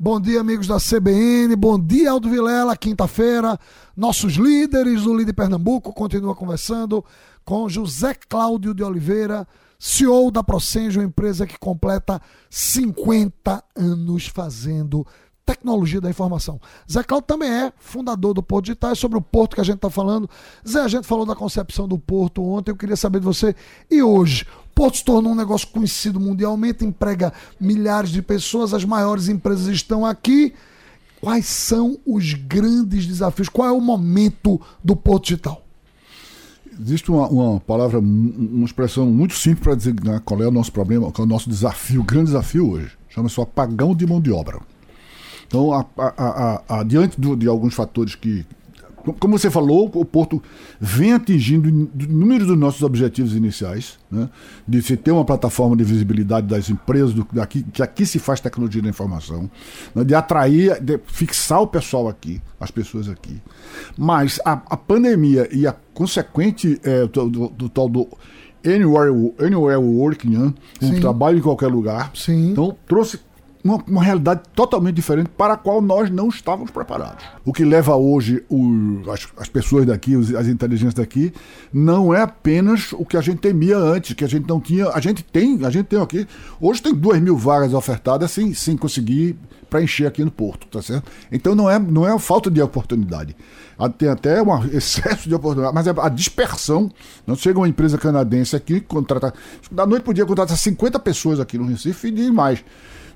Bom dia, amigos da CBN. Bom dia, Aldo Vilela. Quinta-feira, nossos líderes do Líder Pernambuco continua conversando com José Cláudio de Oliveira, CEO da Procenjo, empresa que completa 50 anos fazendo tecnologia da informação. Zé Cláudio também é fundador do Porto Digital, é sobre o Porto que a gente está falando. Zé, a gente falou da concepção do Porto ontem, eu queria saber de você. E hoje, Porto se tornou um negócio conhecido mundialmente, emprega milhares de pessoas, as maiores empresas estão aqui. Quais são os grandes desafios? Qual é o momento do Porto Digital? Existe uma, uma palavra, uma expressão muito simples para dizer né, qual é o nosso problema, qual é o nosso desafio, o grande desafio hoje. Chama-se o apagão de mão de obra. Então, a, a, a, diante do, de alguns fatores que, como você falou, o Porto vem atingindo números dos nossos objetivos iniciais, né? de se ter uma plataforma de visibilidade das empresas, do, daqui, que aqui se faz tecnologia da informação, né? de atrair, de fixar o pessoal aqui, as pessoas aqui. Mas a, a pandemia e a consequente é, do, do, do tal do Anywhere, anywhere Working, né? um trabalho em qualquer lugar. Sim. Então trouxe uma, uma, realidade totalmente diferente para a qual nós não estávamos preparados. O que leva hoje o, as, as, pessoas daqui, os, as inteligências daqui, não é apenas o que a gente temia antes, que a gente não tinha. A gente tem, a gente tem aqui. Hoje tem duas mil vagas ofertadas sem, sem conseguir preencher aqui no Porto, tá certo? Então não é, não é falta de oportunidade. Tem até um excesso de oportunidade, mas é a dispersão. Não chega uma empresa canadense aqui, contrata. Da noite podia contratar 50 pessoas aqui no Recife e mais.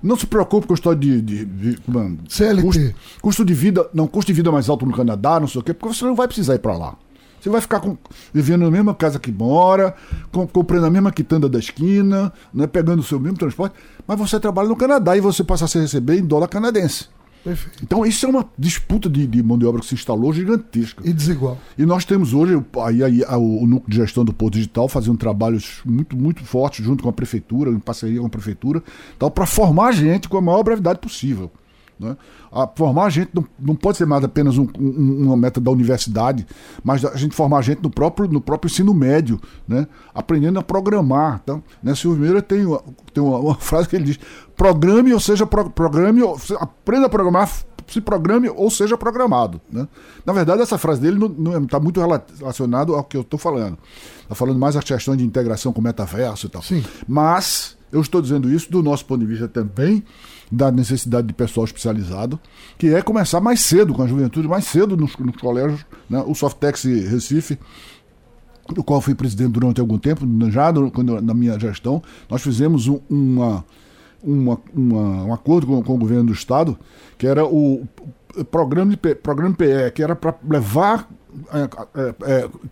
Não se preocupe com a história de, de, de CLT. Custo, custo, de vida, não, custo de vida mais alto no Canadá, não sei o quê, porque você não vai precisar ir para lá. Você vai ficar com, vivendo na mesma casa que mora, com, comprando a mesma quitanda da esquina, né, pegando o seu mesmo transporte, mas você trabalha no Canadá e você passa a se receber em dólar canadense. Perfeito. Então, isso é uma disputa de, de, mão de obra que se instalou gigantesca. E desigual. E nós temos hoje, aí, aí o, o núcleo de gestão do Porto Digital fazendo trabalhos muito, muito fortes junto com a prefeitura, em parceria com a prefeitura, para formar a gente com a maior brevidade possível. Né? A formar a gente não, não pode ser mais apenas um, um, uma meta da universidade, mas a gente formar a gente no próprio, no próprio ensino médio, né? aprendendo a programar. Então, né, Silvio Meira tem, uma, tem uma, uma, frase que ele diz: programe, ou seja, pro, programe, aprenda a programar, se programe ou seja programado. Né? Na verdade, essa frase dele não está muito relacionado ao que eu estou falando. Está falando mais a questão de integração com o metaverso e tal. Sim. Mas eu estou dizendo isso do nosso ponto de vista também da necessidade de pessoal especializado, que é começar mais cedo, com a juventude, mais cedo nos, nos colégios. Né? O Softex Recife, do qual fui presidente durante algum tempo, já quando, na minha gestão, nós fizemos um, uma, uma, uma, um acordo com, com, o governo do estado, que era o programa, de, programa PE, que era para levar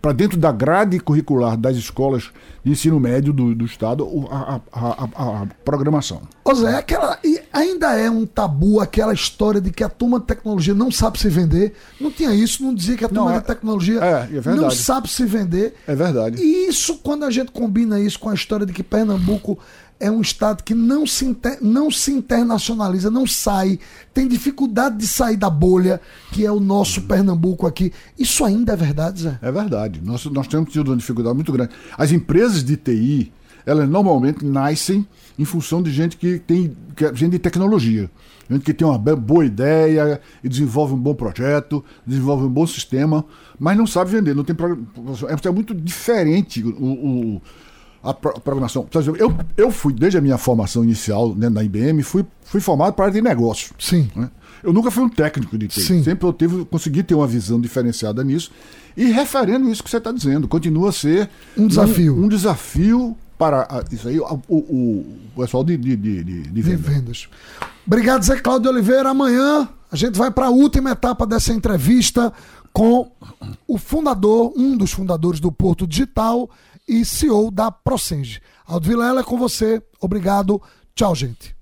para dentro da grade curricular das escolas de ensino médio do, do Estado a, a, a, a programação. Ô Zé, aquela, e ainda é um tabu aquela história de que a turma de tecnologia não sabe se vender. Não tinha isso, não dizia que a turma não, de tecnologia é, é não sabe se vender. É verdade. E isso, quando a gente combina isso com a história de que Pernambuco é um Estado que não se, inter, não se internacionaliza, não sai, tem dificuldade de sair da bolha, que é o nosso Pernambuco aqui. Isso ainda é verdade, Zé? É verdade. Nós, nós temos tido uma dificuldade muito grande. As empresas de TI, elas normalmente nascem em função de gente que tem que é gente de tecnologia. Gente que tem uma boa ideia e desenvolve um bom projeto, desenvolve um bom sistema, mas não sabe vender. Não tem é, é muito diferente o, o a programação. Eu, eu fui, desde a minha formação inicial né, na IBM, fui, fui formado para área de negócio. Sim. Né? Eu nunca fui um técnico de TI. Sim. Sempre eu tive, consegui ter uma visão diferenciada nisso. E referendo isso que você está dizendo, continua a ser um desafio. Um, um desafio para isso aí, o, o, o pessoal de, de, de, de, vendas. Obrigado, Zé Cláudio Oliveira. Amanhã a gente vai para a última etapa dessa entrevista com o fundador, um dos fundadores do Porto Digital e CEO da Procenge. Aldo Vilela é com você. Obrigado. Tchau, gente.